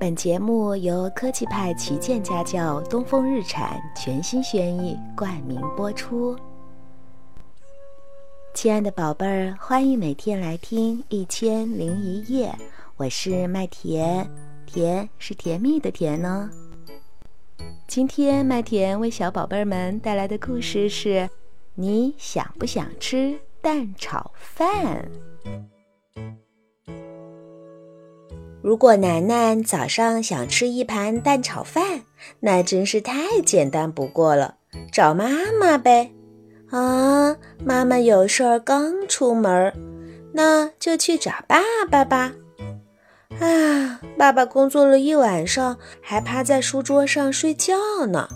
本节目由科技派旗舰家教东风日产全新轩逸冠名播出。亲爱的宝贝儿，欢迎每天来听《一千零一夜》，我是麦田，甜是甜蜜的甜呢。今天麦田为小宝贝儿们带来的故事是：你想不想吃蛋炒饭？如果楠楠早上想吃一盘蛋炒饭，那真是太简单不过了，找妈妈呗。啊，妈妈有事儿刚出门，那就去找爸爸吧。啊，爸爸工作了一晚上，还趴在书桌上睡觉呢。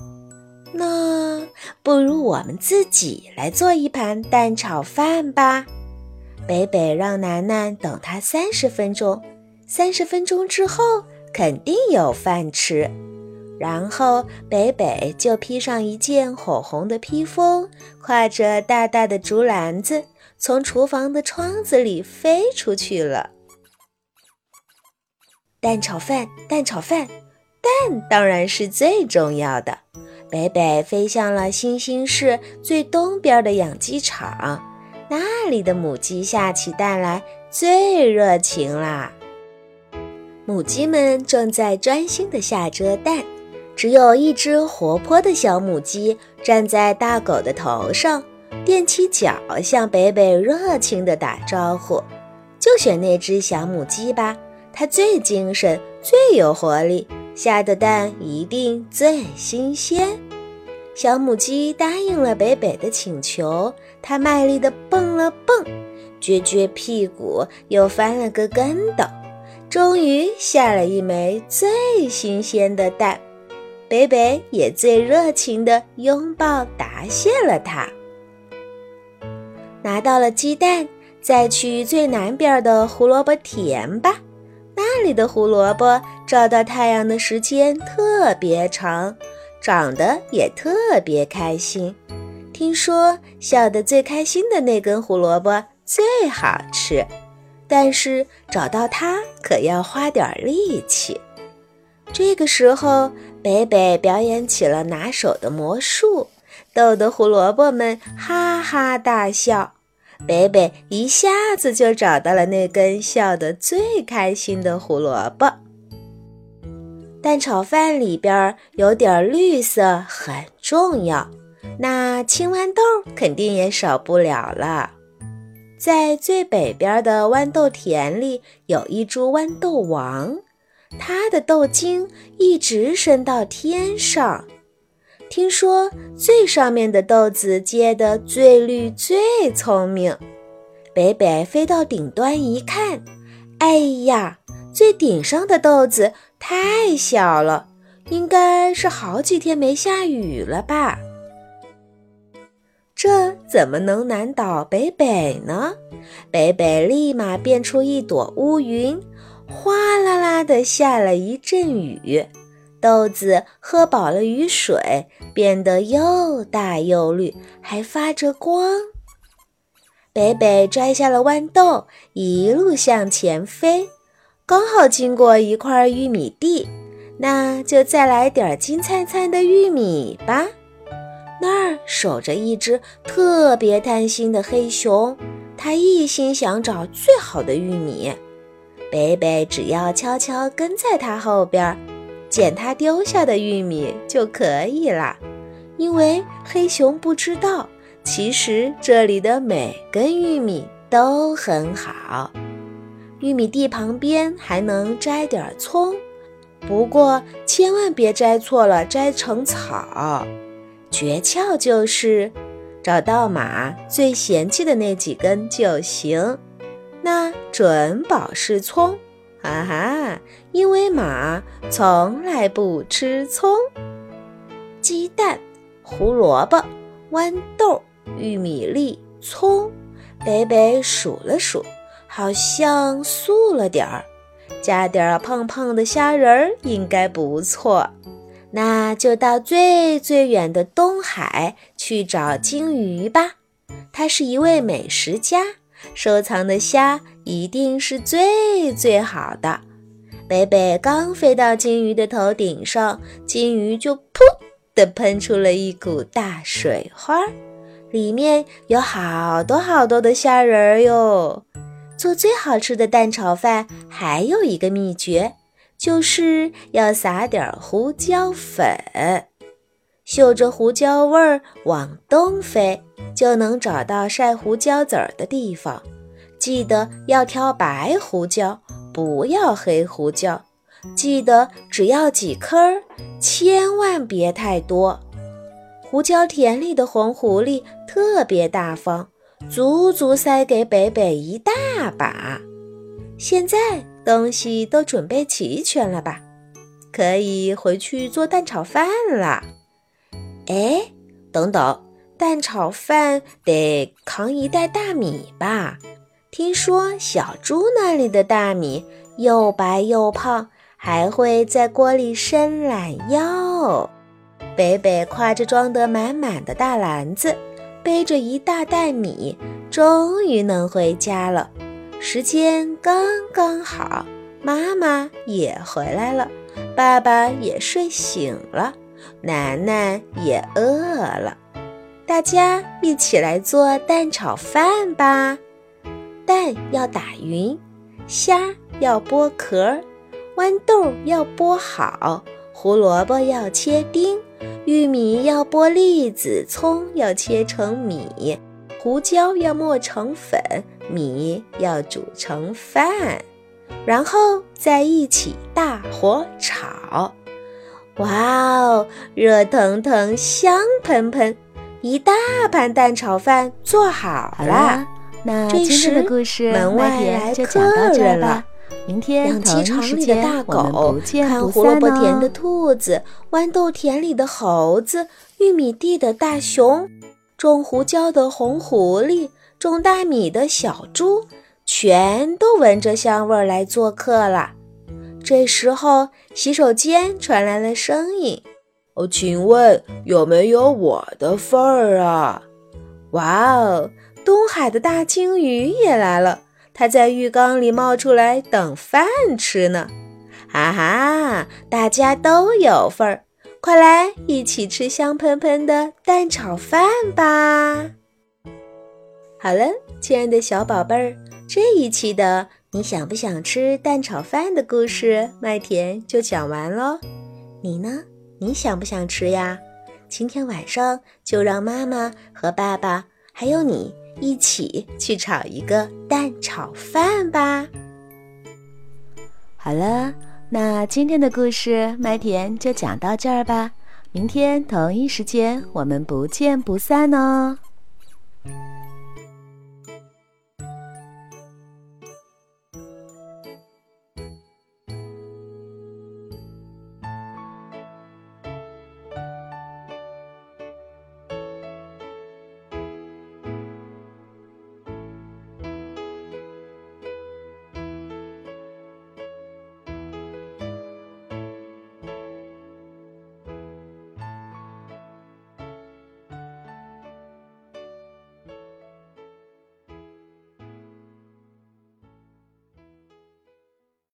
那不如我们自己来做一盘蛋炒饭吧。北北让楠楠等他三十分钟。三十分钟之后，肯定有饭吃。然后北北就披上一件火红的披风，挎着大大的竹篮子，从厨房的窗子里飞出去了。蛋炒饭，蛋炒饭，蛋当然是最重要的。北北飞向了新兴市最东边的养鸡场，那里的母鸡下起蛋来最热情啦。母鸡们正在专心地下着蛋，只有一只活泼的小母鸡站在大狗的头上，踮起脚向北北热情地打招呼。就选那只小母鸡吧，它最精神、最有活力，下的蛋一定最新鲜。小母鸡答应了北北的请求，它卖力地蹦了蹦，撅撅屁股，又翻了个跟斗。终于下了一枚最新鲜的蛋，北北也最热情地拥抱答谢了它。拿到了鸡蛋，再去最南边的胡萝卜田吧。那里的胡萝卜照到太阳的时间特别长，长得也特别开心。听说笑得最开心的那根胡萝卜最好吃。但是找到它可要花点力气。这个时候，北北表演起了拿手的魔术，逗得胡萝卜们哈哈大笑。北北一下子就找到了那根笑得最开心的胡萝卜。蛋炒饭里边有点绿色很重要，那青豌豆肯定也少不了了。在最北边的豌豆田里，有一株豌豆王，它的豆茎一直伸到天上。听说最上面的豆子结得最绿、最聪明。北北飞到顶端一看，哎呀，最顶上的豆子太小了，应该是好几天没下雨了吧。这怎么能难倒北北呢？北北立马变出一朵乌云，哗啦啦地下了一阵雨。豆子喝饱了雨水，变得又大又绿，还发着光。北北摘下了豌豆，一路向前飞，刚好经过一块玉米地，那就再来点金灿灿的玉米吧。那儿守着一只特别贪心的黑熊，它一心想找最好的玉米。北北只要悄悄跟在它后边，捡它丢下的玉米就可以了。因为黑熊不知道，其实这里的每根玉米都很好。玉米地旁边还能摘点葱，不过千万别摘错了，摘成草。诀窍就是找到马最嫌弃的那几根就行，那准保是葱，哈哈，因为马从来不吃葱。鸡蛋、胡萝卜、豌豆、玉米粒、葱，北北数了数，好像素了点儿，加点儿胖胖的虾仁儿应该不错。那就到最最远的东海去找鲸鱼吧，他是一位美食家，收藏的虾一定是最最好的。北北刚飞到金鱼的头顶上，金鱼就噗的喷出了一股大水花，里面有好多好多的虾仁儿哟。做最好吃的蛋炒饭还有一个秘诀，就是要撒点胡椒粉，嗅着胡椒味儿往东飞，就能找到晒胡椒籽儿的地方。记得要挑白胡椒。不要黑胡椒，记得只要几颗，千万别太多。胡椒田里的红狐狸特别大方，足足塞给北北一大把。现在东西都准备齐全了吧？可以回去做蛋炒饭了。哎，等等，蛋炒饭得扛一袋大米吧？听说小猪那里的大米又白又胖，还会在锅里伸懒腰。北北挎着装得满满的大篮子，背着一大袋米，终于能回家了。时间刚刚好，妈妈也回来了，爸爸也睡醒了，楠楠也饿了。大家一起来做蛋炒饭吧。蛋要打匀，虾要剥壳，豌豆要剥好，胡萝卜要切丁，玉米要剥粒子，葱要切成米，胡椒要磨成粉，米要煮成饭，然后再一起大火炒。哇哦，热腾腾，香喷喷，一大盘蛋炒饭做好了。那今天的故事，门外来客人了。明天养鸡场里的大狗，看胡萝卜田的兔子，豌豆田里的猴子，玉米地的大熊，种胡椒的红狐狸，种大米的小猪，全都闻着香味来做客了。这时候，洗手间传来了声音：“哦，请问有没有我的份儿啊？”哇哦！东海的大鲸鱼也来了，它在浴缸里冒出来等饭吃呢。哈哈，大家都有份儿，快来一起吃香喷喷的蛋炒饭吧！好了，亲爱的小宝贝儿，这一期的你想不想吃蛋炒饭的故事，麦田就讲完喽。你呢？你想不想吃呀？今天晚上就让妈妈和爸爸还有你。一起去炒一个蛋炒饭吧。好了，那今天的故事麦田就讲到这儿吧。明天同一时间我们不见不散哦。